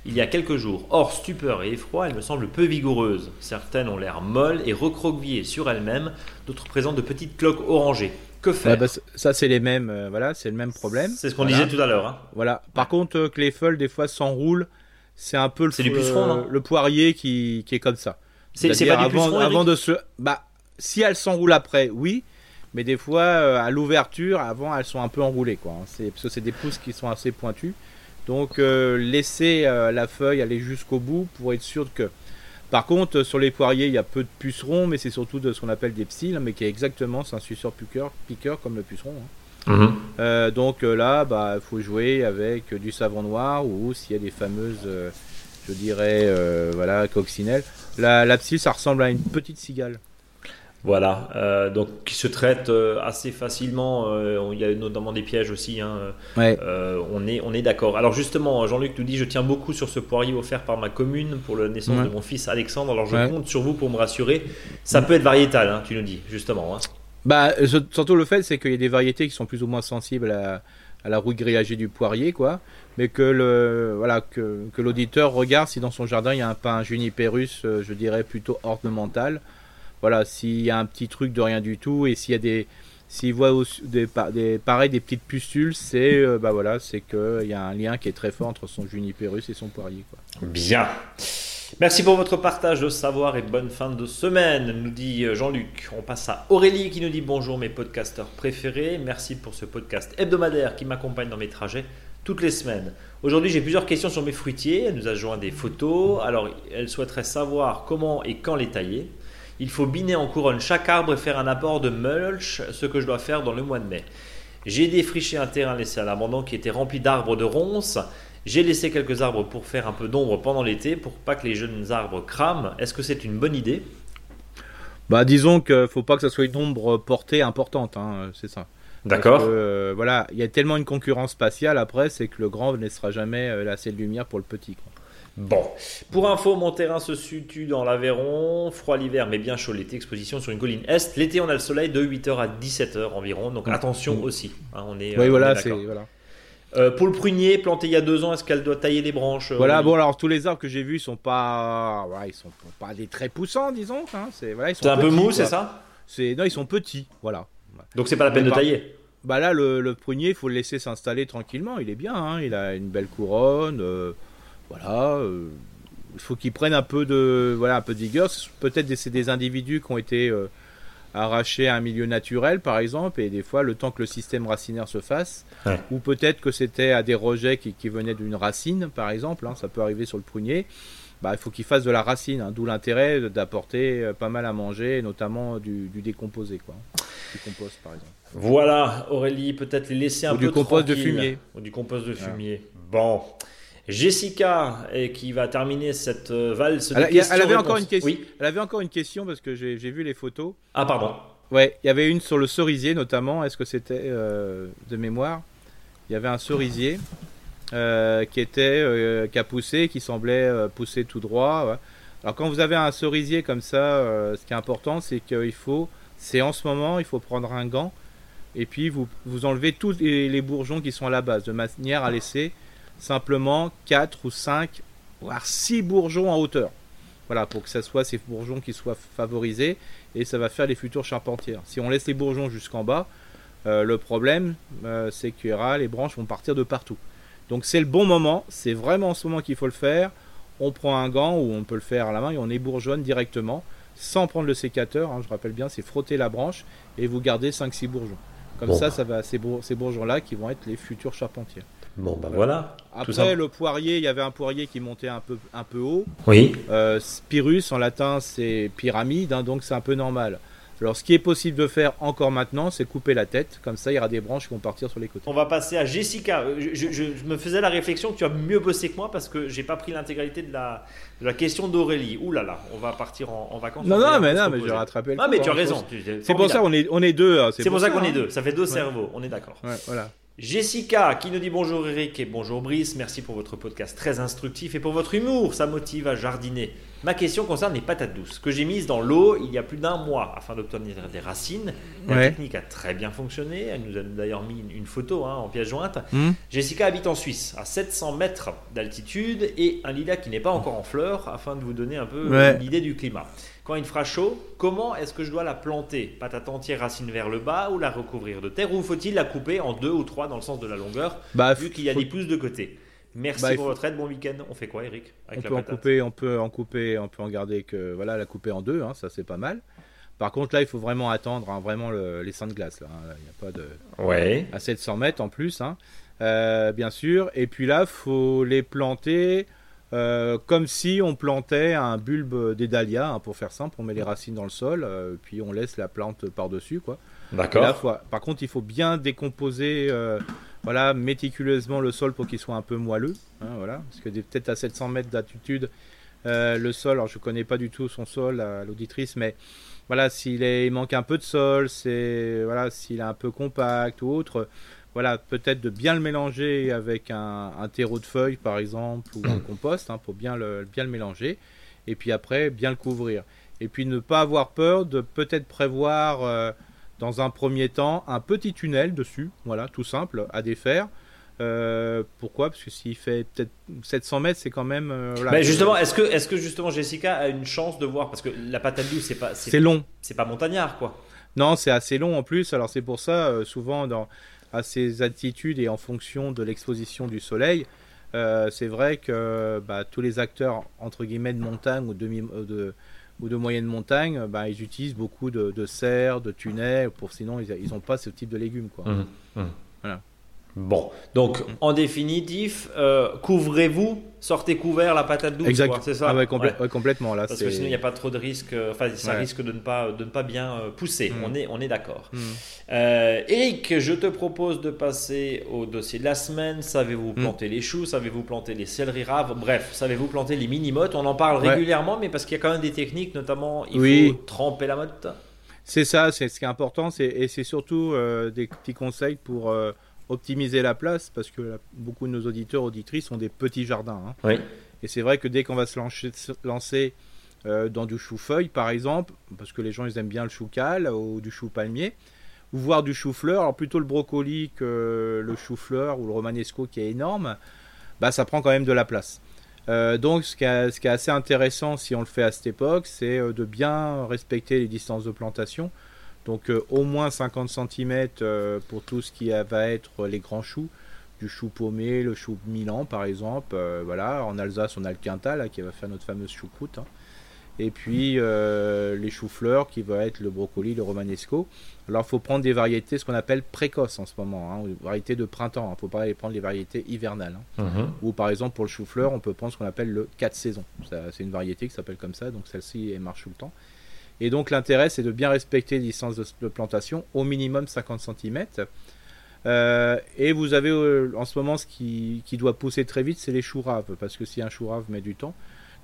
il y a quelques jours. Or, stupeur et effroi, elle me semble peu vigoureuse. Certaines ont l'air molles et recroquevillées sur elles-mêmes, d'autres présentent de petites cloques orangées. Que faire bah, Ça, c'est les mêmes, euh, voilà, c'est le même problème. C'est ce qu'on disait tout à l'heure. Hein. Voilà. Par contre, que les feuilles des fois s'enroulent c'est un peu le, le poirier qui, qui, est comme ça. C'est pas du avant, avant de se. Bah, si elles s'enroulent après, oui. Mais des fois, euh, à l'ouverture, avant, elles sont un peu enroulées. Quoi. Hein. C'est, parce que c'est des pousses qui sont assez pointues. Donc, euh, laisser euh, la feuille aller jusqu'au bout pour être sûr que. Par contre, sur les poiriers, il y a peu de pucerons, mais c'est surtout de ce qu'on appelle des psylles, mais qui est exactement, c'est un suceur piqueur, piqueur comme le puceron. Hein. Mhm. Euh, donc euh, là, bah, il faut jouer avec du savon noir ou s'il y a des fameuses, euh, je dirais, voilà, coccinelles. La, la ça ressemble à une petite cigale. Voilà, donc qui se traite assez facilement. il y a notamment des pièges aussi. Hein. on est, on est d'accord. Alors justement, Jean-Luc nous dit je tiens beaucoup sur ce poirier offert par ma commune pour la naissance de mon fils Alexandre. Alors je compte sur vous pour me rassurer. Ça peut être variétal, hein, tu nous dis justement. Hein. Bah, surtout le fait, c'est qu'il y a des variétés qui sont plus ou moins sensibles à, la rouille grillagée du poirier, quoi. Mais que le voilà que, que l'auditeur regarde si dans son jardin il y a un pin juniperus, euh, je dirais plutôt ornemental. Voilà, s'il y a un petit truc de rien du tout et s'il y a des s'il voit des, pareil des petites pustules, c'est euh, bah voilà, c'est que il y a un lien qui est très fort entre son juniperus et son poirier. Bien. Merci pour votre partage de savoir et bonne fin de semaine, nous dit euh, Jean-Luc. On passe à Aurélie qui nous dit bonjour mes podcasteurs préférés. Merci pour ce podcast hebdomadaire qui m'accompagne dans mes trajets toutes les semaines. Aujourd'hui, j'ai plusieurs questions sur mes fruitiers. Elle nous a joint des photos. Alors, elle souhaiterait savoir comment et quand les tailler. Il faut biner en couronne chaque arbre et faire un apport de mulch, ce que je dois faire dans le mois de mai. J'ai défriché un terrain laissé à l'abandon qui était rempli d'arbres de ronces. J'ai laissé quelques arbres pour faire un peu d'ombre pendant l'été pour pas que les jeunes arbres crament. Est-ce que c'est une bonne idée? Bah disons qu'il faut pas que ça soit une ombre portée importante, hein, c'est ça. D'accord. Euh, voilà, il y a tellement une concurrence spatiale après, c'est que le grand ne laissera jamais euh, assez de lumière pour le petit. Bon, pour info, mon terrain se situe dans l'Aveyron, froid l'hiver mais bien chaud l'été, exposition sur une colline est. L'été, on a le soleil de 8h à 17h environ, donc mmh. attention mmh. aussi. Hein, on est, oui, euh, voilà, c'est voilà. Euh, pour le prunier, planté il y a deux ans, est-ce qu'elle doit tailler les branches euh, Voilà, bon alors tous les arbres que j'ai vus sont pas, ils sont pas des très poussants, disons. Hein, c'est voilà, un peu mou, c'est ça? C'est non, ils sont petits, voilà. Donc c'est pas la peine de tailler? Bah là, le, prunier, il faut le laisser s'installer tranquillement. Il est bien, hein, il a une belle couronne, euh, voilà. il faut qu'il prenne un peu de, voilà, un peu de vigueur. Peut-être c'est des individus qui ont été arraché à un milieu naturel, par exemple, et des fois, le temps que le système racinaire se fasse, ou peut-être que c'était à des rejets qui, venaient d'une racine, par exemple, hein, ça peut arriver sur le prunier, bah, il faut qu'il fasse de la racine, hein, d'où l'intérêt d'apporter euh, pas mal à manger, notamment du, décomposé, quoi, du compost, par exemple. Voilà, Aurélie, peut-être les laisser un ou du compost de fumier. Ou du compost de fumier. Bon. Jessica, et qui va terminer cette euh, valse elle, questions. Elle avait, encore une question, elle avait encore une question parce que j'ai vu les photos. Ah, pardon. Ouais, il y avait une sur le cerisier notamment. Est-ce que c'était euh, de mémoire? Il y avait un cerisier. qui était, qui a poussé, qui semblait pousser tout droit. Alors quand vous avez un cerisier comme ça, ce qui est important, c'est qu'il faut, c'est en ce moment, il faut prendre un gant et puis vous, vous enlevez tous les, bourgeons qui sont à la base, de manière à laisser simplement 4 ou 5, voire 6 bourgeons en hauteur. Voilà, pour que ce soit ces bourgeons qui soient favorisés, et ça va faire les futures charpentières. Si on laisse les bourgeons jusqu'en bas, euh, le problème, euh, c'est que les branches vont partir de partout. Donc c'est le bon moment, c'est vraiment en ce moment qu'il faut le faire. On prend un gant ou on peut le faire à la main et on ébourgeonne directement sans prendre le sécateur. Hein, je rappelle bien, c'est frotter la branche et vous gardez 5-6 bourgeons. Comme ça, ça va, ces, ces bourgeons-là qui vont être les futurs charpentiers. Bon, ben voilà. Après, le poirier, il y avait un poirier qui montait un peu, un peu haut. Oui. Euh, Spirus, en latin, c'est pyramide, hein, donc c'est un peu normal. Alors, ce qui est possible de faire encore maintenant, c'est couper la tête. Comme ça, il y aura des branches qui vont partir sur les côtés. On va passer à Jessica. Je, me faisais la réflexion que tu as mieux bossé que moi parce que j'ai pas pris l'intégralité de la, la question d'Aurélie. Ouh là là, on va partir en, vacances. Non, non, mais non, mais j'ai rattrapé le Ah, mais tu as hein, raison. C'est pour ça, on est, on est deux. Hein, c'est pour, ça, qu'on est deux. Ça fait deux cerveaux. On est d'accord. voilà. Jessica qui nous dit bonjour Eric et bonjour Brice, merci pour votre podcast très instructif et pour votre humour, ça motive à jardiner. Ma question concerne les patates douces que j'ai mises dans l'eau il y a plus d'un mois afin d'obtenir des racines. La technique a très bien fonctionné, elle nous a d'ailleurs mis une, photo hein, en pièce jointe. Hmm. Jessica habite en Suisse à 700 mètres d'altitude et un lilas qui n'est pas encore en fleurs afin de vous donner un peu l'idée du climat quand il fera chaud, comment est-ce que je dois la planter? Patate entière, racine vers le bas ou la recouvrir de terre? Ou faut-il la couper en deux ou trois dans le sens de la longueur bah, Vu qu'il y a des pousses de côté? Merci bah, pour votre aide, bon week-end. On fait quoi, Eric On peut en couper, on peut en couper, on peut en garder que voilà, la couper en deux, hein, ça c'est pas mal. Par contre, là, il faut vraiment attendre, hein, vraiment les seins de glace. Là, hein. il n'y a pas de. Ouais. À 700 mètres en plus, euh, bien sûr. Et puis là, faut les planter euh, comme si on plantait un bulbe des dahlias, hein, pour faire simple, on met les racines dans le sol, euh, puis on laisse la plante par-dessus. quoi. D'accord. Par contre, il faut bien décomposer euh, voilà, méticuleusement le sol pour qu'il soit un peu moelleux. Hein, voilà, parce que peut-être à 700 mètres d'altitude, le sol, alors je connais pas du tout son sol, l'auditrice, mais voilà, s'il il manque un peu de sol, c'est voilà, s'il est un peu compact ou autre, voilà, peut-être de bien le mélanger avec un, terreau de feuilles par exemple ou un mm. compost hein, pour bien le, bien le mélanger et puis après bien le couvrir. Et puis ne pas avoir peur de peut-être prévoir euh, dans un premier temps un petit tunnel dessus, voilà, tout simple, à défaire. Euh, pourquoi? Parce que s'il fait peut-être 700 mètres, c'est quand même. Euh, Mais justement, est-ce que, est-ce que justement Jessica a une chance de voir? Parce que la patate douce, c'est pas. C'est long. C'est pas montagnard, quoi. Non, c'est assez long en plus. Alors c'est pour ça, souvent dans à ses altitudes et en fonction de l'exposition du soleil, euh, c'est vrai que bah, tous les acteurs entre guillemets de montagne ou de, euh, de, ou de moyenne montagne, bah, ils utilisent beaucoup de, de serres, de tunnels, pour sinon ils n'ont pas ce type de légumes. Quoi. Mmh, mmh. Voilà. Bon, donc en définitif, euh, couvrez-vous, sortez couvert la patate douce. Exact. C'est ça. Ah complètement là. Parce que sinon il n'y a pas trop de risque. Euh, enfin, ça risque de ne pas de ne pas bien euh, pousser. Mm. On est on est d'accord. Mm. Eric, je te propose de passer au dossier de la semaine. Savez-vous mm. planter les choux? Savez-vous planter les céleri raves? Bref, savez-vous planter les mini mottes On en parle régulièrement, mais parce qu'il y a quand même des techniques, notamment il faut tremper la motte. C'est ça, c'est ce qui est important, et c'est surtout des petits conseils pour optimiser la place parce que beaucoup de nos auditeurs auditrices ont des petits jardins. Hein. Et c'est vrai que dès qu'on va se lancer, euh, dans du chou-feuille par exemple, parce que les gens ils aiment bien le chou-cal ou du chou-palmier, ou voir du chou-fleur, alors plutôt le brocoli que le chou-fleur ou le romanesco qui est énorme, bah ça prend quand même de la place. Euh, donc ce qui, est, ce qui, est, assez intéressant si on le fait à cette époque, c'est euh, de bien respecter les distances de plantation. Donc euh, au moins 50 cm euh, pour tout ce qui va être les grands choux, du chou paumé, le chou Milan par exemple. Euh, voilà, en Alsace on a le Quintal qui va faire notre fameuse choucroute. Hein. Et puis les choux-fleurs qui va être le brocoli, le romanesco. Alors il faut prendre des variétés, ce qu'on appelle précoces en ce moment, hein, variétés de printemps. Il hein. ne faut pas aller prendre les variétés hivernales. Mhm. Ou par exemple pour le chou-fleur, on peut prendre ce qu'on appelle le 4 saisons. C'est une variété qui s'appelle comme ça, donc celle-ci marche tout le temps. Et donc l'intérêt, c'est de bien respecter les distances de, plantation, au minimum 50 cm. Euh, et vous avez euh, en ce moment ce qui, doit pousser très vite, c'est les choux raves, parce que si un chou rave met du temps.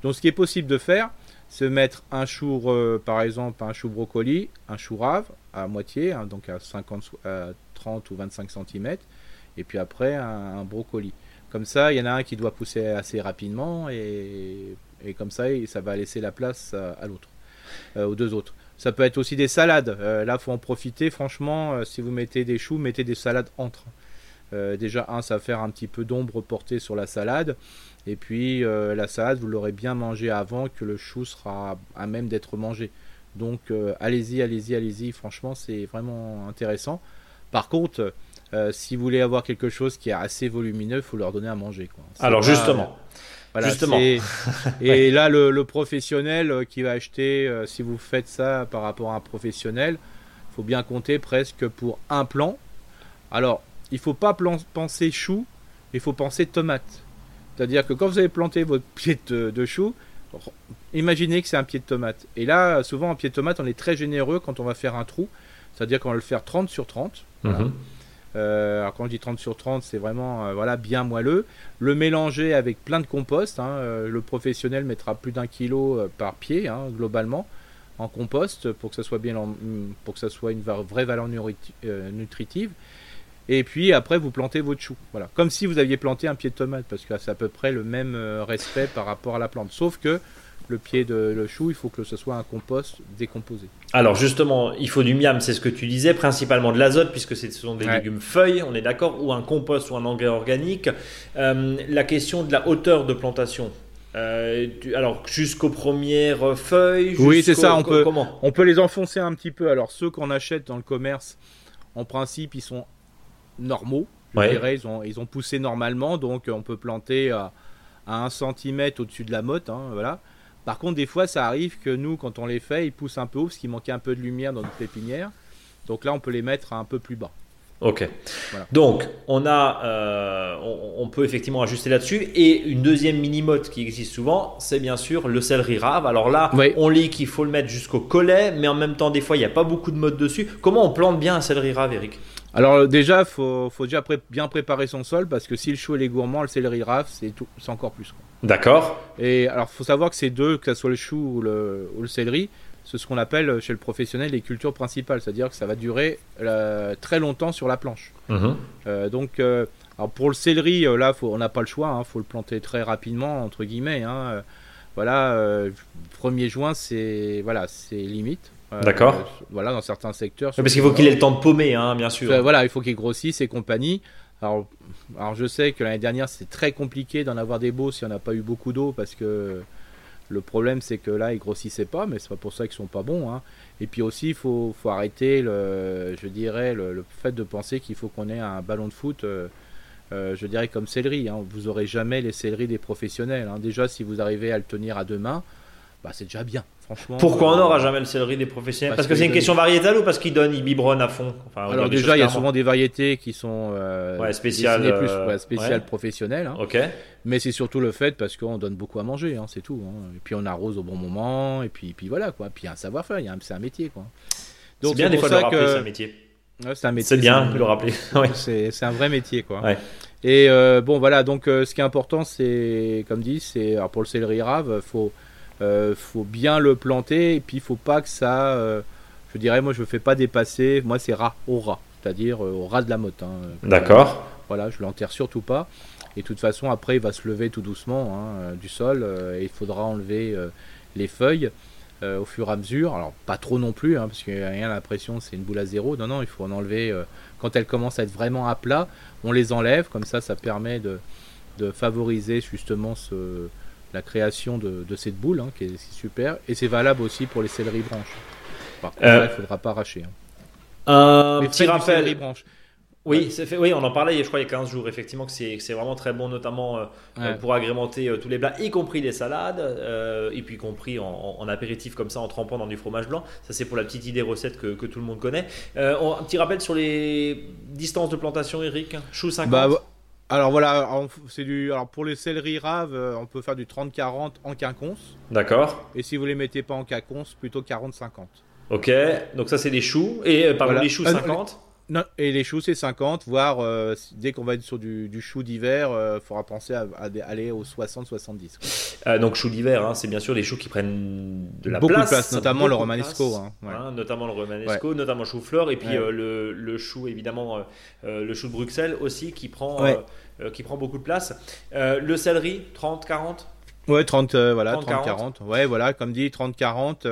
Donc ce qui est possible de faire, c'est mettre un chou, euh, par exemple, un chou brocoli, un chou rave à moitié, hein, donc à 50, 30 ou 25 cm, et puis après un, brocoli. Comme ça, il y en a un qui doit pousser assez rapidement et, et comme ça, ça va laisser la place à, l'autre, aux deux autres. Ça peut être aussi des salades. Euh, là, faut en profiter. Franchement, euh, si vous mettez des choux, mettez des salades entre. déjà, un, ça va faire un petit peu d'ombre portée sur la salade. Et puis, la salade, vous l'aurez bien mangé avant que le chou sera à même d'être mangé. Donc, allez-y, allez-y, allez-y. Franchement, c'est vraiment intéressant. Par contre, si vous voulez avoir quelque chose qui est assez volumineux, il faut leur donner à manger. Alors, justement. Justement. Et là, le, professionnel euh, qui va acheter, euh, si vous faites ça par rapport à un professionnel, faut bien compter presque pour un plan. Alors, il faut pas penser chou, il faut penser tomate. C'est-à-dire que quand vous avez planté votre pied de, chou, imaginez que c'est un pied de tomate. Et là, souvent, un pied de tomate, on est très généreux quand on va faire un trou. C'est-à-dire qu'on va le faire 30 sur 30. Euh, alors quand je dis 30 sur 30, c'est vraiment euh, voilà, bien moelleux. Le mélanger avec plein de compost. Hein, euh, le professionnel mettra plus d'un kilo par pied hein, globalement en compost pour que ça soit bien pour que ça soit une vraie valeur nutritive. Et puis après vous plantez votre chou. Voilà, comme si vous aviez planté un pied de tomate parce que c'est à peu près le même respect par rapport à la plante. Sauf que le pied de le chou, il faut que ce soit un compost décomposé. Alors justement, il faut du miam, c'est ce que tu disais, principalement de l'azote, puisque ce sont des légumes feuilles, on est d'accord, ou un compost ou un engrais organique. Euh, la question de la hauteur de plantation. Euh, alors jusqu'aux premières feuilles. Oui, c'est ça. On peut, comment on peut les enfoncer un petit peu. Alors ceux qu'on achète dans le commerce, en principe, ils sont normaux. Je dirais, ils ont, ils ont poussé normalement, donc on peut planter à, à 1 cm au-dessus de la motte. Hein, voilà. Par contre, des fois, ça arrive que nous, quand on les fait, ils poussent un peu haut parce qu'il manquait un peu de lumière dans notre pépinière. Donc là, on peut les mettre un peu plus bas. Ok. Donc, on a, euh, on, peut effectivement ajuster là-dessus. Et une deuxième mini-motte qui existe souvent, c'est bien sûr le céleri rave. Alors là, on lit qu'il faut le mettre jusqu'au collet, mais en même temps, des fois, il n'y a pas beaucoup de modes dessus. Comment on plante bien un céleri rave, Eric? Alors déjà, faut, faut déjà bien préparer son sol parce que si le chou est gourmand, le céleri rave, c'est encore plus. D'accord. Et alors, faut savoir que ces deux, que ce soit le chou ou le, ou le céleri, c'est ce qu'on appelle chez le professionnel les cultures principales, c'est-à-dire que ça va durer euh, très longtemps sur la planche. Mhm. Euh, donc, euh, alors pour le céleri, là, faut, on n'a pas le choix, il hein, faut le planter très rapidement entre guillemets. Hein, voilà, 1er juin, c'est voilà, c'est limite. D'accord. voilà, dans certains secteurs. parce qu'il faut qu'il ait le temps de paumer, hein, bien sûr. voilà, il faut qu'il grossisse et compagnie. Alors, alors je sais que l'année dernière c'était très compliqué d'en avoir des beaux si on n'a pas eu beaucoup d'eau parce que le problème c'est que là ils grossissaient pas, mais c'est pas pour ça qu'ils sont pas bons. Hein. Et puis aussi il faut, faut, arrêter le, je dirais le, fait de penser qu'il faut qu'on ait un ballon de foot. Euh, euh, je dirais comme céleri, hein. vous aurez jamais les céleris des professionnels. Hein. Déjà, si vous arrivez à le tenir à deux mains, bah, c'est déjà bien. Pourquoi on n'aura jamais le céleri des professionnels Parce, que, c'est une question variétale ou parce qu'ils donnent, ils biberonnent à fond Alors déjà, il y a souvent des variétés qui sont euh, spéciales, plus euh, spéciales professionnelles. Hein. Ok. Mais c'est surtout le fait parce qu'on donne beaucoup à manger, hein, c'est tout. Hein. Et puis on arrose au bon moment, et puis, puis voilà quoi. Puis il y a un savoir-faire, c'est un métier quoi. Donc c'est bien des fois de rappeler, c'est un métier. c'est un métier. C'est bien de le rappeler. c'est un vrai métier quoi. Et euh, bon voilà, donc ce qui est important, c'est comme dit, c'est pour le céleri rave, faut faut bien le planter et puis il faut pas que ça, euh, je dirais, moi je ne fais pas dépasser, moi c'est ras au ras, c'est-à-dire euh, au ras de la motte. Hein. D'accord. Voilà, je l'enterre surtout pas. Et de toute façon, après, il va se lever tout doucement hein, du sol et il faudra enlever les feuilles au fur et à mesure. Alors, pas trop non plus, hein, parce qu'il n'y a rien l'impression c'est une boule à zéro. Non, non, il faut en enlever quand elles commencent à être vraiment à plat. On les enlève, comme ça, ça permet de, de favoriser justement ce, la création de, cette boule, hein, qui est, super. Et c'est valable aussi pour les céleri branches. Par contre, euh, il ne faudra pas arracher. Hein. Un petit rappel. Oui, c'est fait. Oui, on en parlait, je crois, il y a 15 jours, effectivement, que c'est vraiment très bon, notamment euh, euh, pour agrémenter tous les plats, y compris les salades, et puis y compris en, apéritif comme ça, en trempant dans du fromage blanc. Ça, c'est pour la petite idée recette que, tout le monde connaît. un petit rappel sur les distances de plantation, Eric Chou 50 alors voilà, c'est du. Alors pour les céleri rave, euh, on peut faire du 30-40 en quinconce. D'accord. Et si vous les mettez pas en quinconce, plutôt 40-50. Ok, donc ça c'est des choux. Et euh, par les choux 50 Non, et les choux, c'est 50, voire euh, dès qu'on va être sur du, chou d'hiver, il euh, faudra penser à, aller aux 60-70. Euh, donc, chou d'hiver, hein, c'est bien sûr des choux qui prennent de la beaucoup place. De place notamment le romanesco. Hein, hein, notamment le romanesco, notamment chou-fleur, et puis le, le, chou, évidemment, le chou de Bruxelles aussi, qui prend, qui prend beaucoup de place. le céleri, 30, 40 Ouais, 30, voilà, 30, 40. Ouais, voilà, comme dit, 30, 40,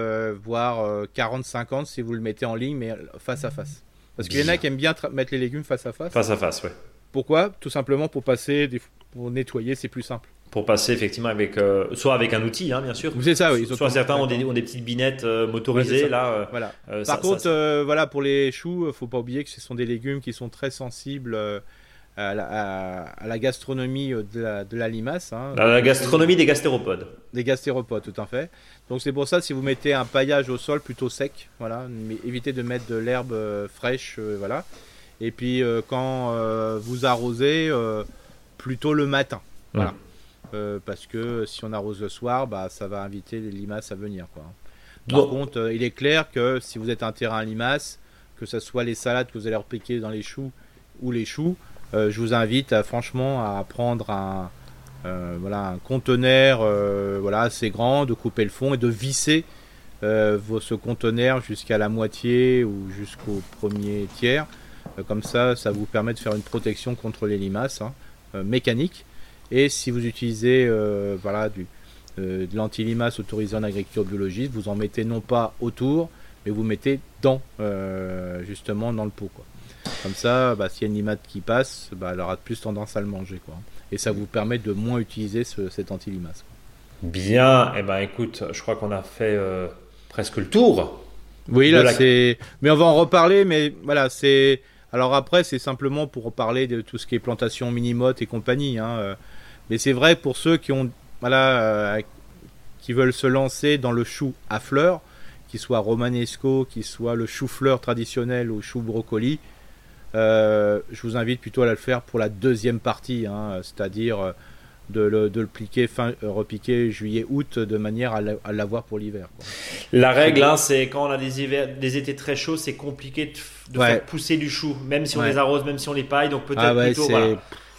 voire 40, 50 si vous le mettez en ligne, mais face à face. Parce qu'il y en a qui aiment bien mettre les légumes face à face. Face à face, ouais. Pourquoi? Tout simplement pour passer, pour nettoyer, c'est plus simple. Pour passer effectivement avec, euh, soit avec un outil, hein, bien sûr. C'est ça, oui. Soit certains ont des, ont des, petites binettes euh, motorisées, là. Euh, voilà. Par contre, voilà, pour les choux, faut pas oublier que ce sont des légumes qui sont très sensibles à la, gastronomie de la, de la limace. Hein. la gastronomie des gastéropodes. Des gastéropodes, tout à fait. Donc c'est pour ça, si vous mettez un paillage au sol plutôt sec, voilà, mais évitez de mettre de l'herbe euh, fraîche, euh, voilà. Et puis euh, quand vous arrosez, plutôt le matin, voilà. parce que si on arrose le soir, bah, ça va inviter les limaces à venir, quoi. Par contre, il est clair que si vous êtes un terrain à limaces, que ce soit les salades que vous allez repiquer dans les choux ou les choux, je vous invite à, franchement à prendre un, euh, conteneur euh, assez grand, de couper le fond et de visser euh, ce conteneur jusqu'à la moitié ou jusqu'au premier tiers. comme ça, ça vous permet de faire une protection contre les limaces hein, mécanique. Et si vous utilisez voilà, du, de l'anti-limace autorisé en agriculture biologique, vous en mettez non pas autour, mais vous mettez dans, justement dans le pot. Comme ça, bah, s'il y a une limace qui passe, bah, elle aura plus tendance à le manger. Quoi et ça vous permet de moins utiliser cet anti-limace. Bien, et eh ben écoute, je crois qu'on a fait euh, presque le tour. Oui, là c'est. Mais on va en reparler, mais voilà, c'est. Alors après, c'est simplement pour parler de tout ce qui est plantation minimote et compagnie. Hein, euh. Mais c'est vrai pour ceux qui ont, voilà, euh, qui veulent se lancer dans le chou à fleurs, qu'il soit romanesco, qu'il soit le chou-fleur traditionnel ou chou brocoli, euh, je vous invite plutôt à le faire pour la deuxième partie, hein, c'est-à-dire euh, de le, de le pliquer fin, euh, repiquer juillet-août de manière à l'avoir pour l'hiver. La règle, hein, c'est quand on a des, hivers, des étés très chauds, c'est compliqué de, faire pousser du chou, même si on les arrose, même si on les paille. Donc peut-être ah plutôt.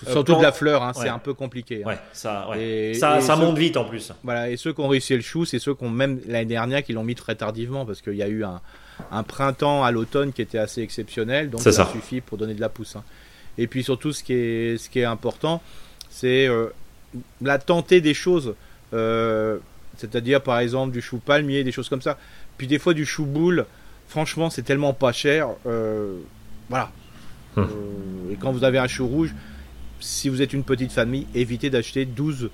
Surtout de la fleur, hein, c'est un peu compliqué. Ouais, ça, ça, ça monte vite en plus. Voilà, et ceux qui ont réussi le chou, c'est ceux qui ont même l'année dernière qui l'ont mis très tardivement parce qu'il y a eu un, un printemps à l'automne qui était assez exceptionnel, donc ça, suffit pour donner de la pousse. Hein. Et puis surtout, ce qui est, ce qui est important, c'est euh, la tenter des choses. Euh, c'est-à-dire, par exemple, du chou palmier, des choses comme ça. Puis des fois, du chou boule, franchement, c'est tellement pas cher. Euh, voilà. Hum. et quand vous avez un chou rouge, si vous êtes une petite famille, évitez d'acheter 12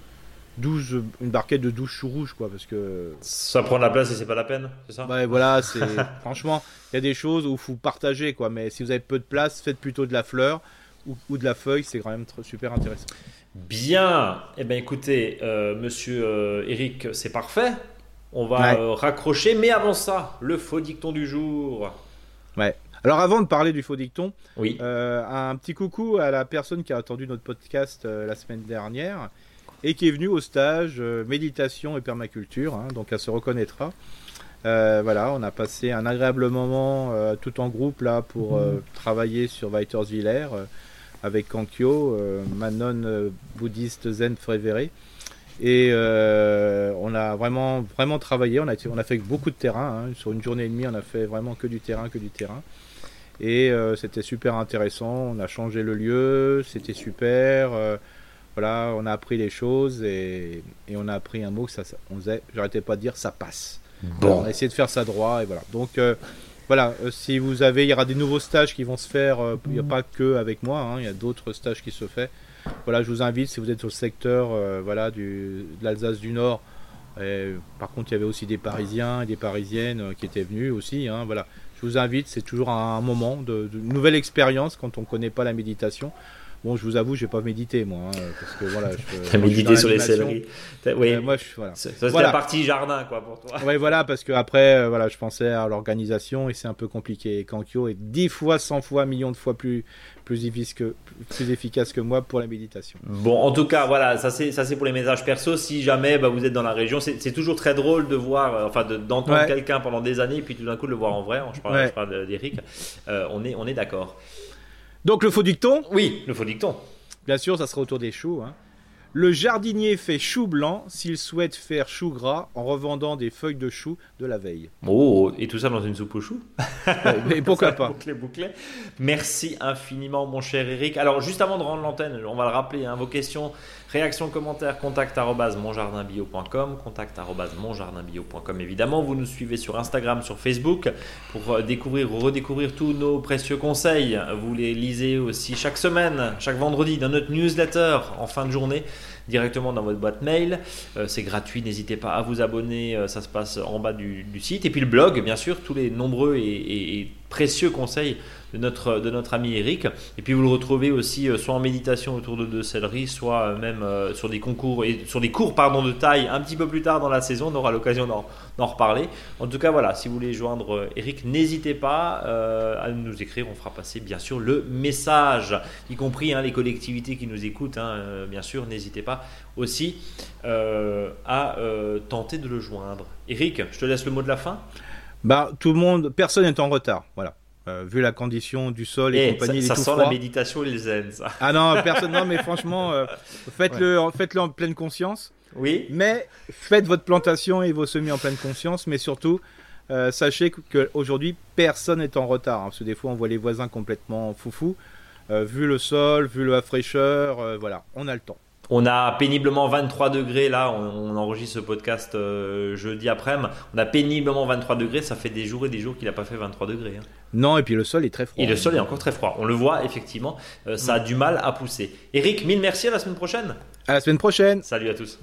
12, une barquette de 12 choux rouges, quoi, parce que. Ça prend la place et c'est pas la peine, c'est ça? Ouais, voilà, c'est. Franchement, il y a des choses où il faut partager, quoi, mais si vous avez peu de place, faites plutôt de la fleur ou, de la feuille, c'est quand même super intéressant. Bien, eh bien écoutez, euh, monsieur euh, Eric, c'est parfait. On va euh, raccrocher, mais avant ça, le faux dicton du jour. Ouais. Alors avant de parler du faux dicton, oui. un petit coucou à la personne qui a attendu notre podcast la semaine dernière et qui est venu au stage euh, méditation et permaculture, hein, donc elle se reconnaîtra. Euh, voilà, on a passé un agréable moment euh, tout en groupe là pour mhm. travailler sur Weiterswiller avec Kankyo, Manon bouddhiste zen préféré. Et on a vraiment, vraiment travaillé. On a, on a fait beaucoup de terrain. Hein. Sur une journée et demie, on a fait vraiment que du terrain, que du terrain. Et c'était super intéressant. On a changé le lieu. C'était super voilà, on a appris les choses et, on a appris un mot que ça, on faisait, j'arrêtais pas de dire ça passe. Bon. on a essayé de faire ça droit et voilà. Donc euh, voilà, euh, si vous avez, il y aura des nouveaux stages qui vont se faire. Euh, il n'y a pas que avec moi, hein, il y a d'autres stages qui se font. Voilà, je vous invite si vous êtes au secteur, voilà, du, de l'Alsace du Nord. par contre, il y avait aussi des Parisiens et des Parisiennes qui étaient venus aussi. Hein, voilà, je vous invite. C'est toujours un moment de, nouvelle expérience quand on ne connaît pas la méditation Bon, je vous avoue, j'ai pas médité moi, hein, parce que voilà. T'as médité sur les céleris. Oui. Euh, moi, je, voilà. Ça, c'est la partie jardin, quoi, pour toi. Oui, voilà, parce que après, euh, voilà, je pensais à l'organisation et c'est un peu compliqué. Kankyo est 10 fois, 100 fois, millions de fois plus, plus, efficace que, plus efficace que moi pour la méditation. Bon, en tout cas, voilà, ça c'est, ça c'est pour les messages perso. Si jamais bah, vous êtes dans la région, c'est, toujours très drôle de voir, euh, enfin, d'entendre quelqu'un pendant des années, puis tout d'un coup de le voir en vrai. Je parle, je parle d'Eric. on est, on est d'accord. Donc le faux dicton Oui, le faux dicton. Bien sûr, ça sera autour des choux. Hein. Le jardinier fait chou blanc s'il souhaite faire chou gras en revendant des feuilles de chou de la veille. Oh, et tout ça dans une soupe aux choux Mais pourquoi pas bouclé, bouclé. Merci infiniment, mon cher Eric. Alors, juste avant de rendre l'antenne, on va le rappeler, hein, vos questions, réactions, commentaires, contact monjardinbio.com, contact monjardinbio.com évidemment. Vous nous suivez sur Instagram, sur Facebook pour euh, découvrir ou redécouvrir tous nos précieux conseils. Vous les lisez aussi chaque semaine, chaque vendredi dans notre newsletter en fin de journée directement dans votre boîte mail. Euh, c'est gratuit, n'hésitez pas à vous abonner, euh, ça se passe en bas du, site. Et puis le blog, bien sûr, tous les nombreux et précieux conseils de notre, de notre ami Eric. Et puis vous le retrouvez aussi euh, soit en méditation autour de deux céleri, soit euh, même euh, sur des concours et sur des cours pardon, de taille un petit peu plus tard dans la saison. On aura l'occasion d'en reparler. En tout cas, voilà, si vous voulez joindre Eric, n'hésitez pas à nous écrire. On fera passer bien sûr le message, y compris hein, les collectivités qui nous écoutent. Hein, bien sûr, n'hésitez pas aussi à tenter de le joindre. Eric, je te laisse le mot de la fin. Bah, tout le monde, personne n'est en retard. Voilà. Euh, vu la condition du sol et, eh, compagnie. Ça, ça sent la méditation et le zen, ça. Ah non, personne, non, mais franchement, euh, faites-le faites -le en pleine conscience. Oui. Mais faites votre plantation et vos semis en pleine conscience, mais surtout, euh, sachez qu'aujourd'hui, personne n'est en retard. Hein, parce que des fois, on voit les voisins complètement foufou. vu le sol, vu la fraîcheur, voilà, on a le temps. On a péniblement 23 degrés là, on, enregistre ce podcast euh, jeudi après-midi. On a péniblement 23 degrés, ça fait des jours et des jours qu'il n'a pas fait 23 degrés. Hein. Non, et puis le sol est très froid. Et le sol est encore très froid. On le voit effectivement, euh, ça a mm. du mal à pousser. Eric, mille merci, à la semaine prochaine. À la semaine prochaine. Salut à tous.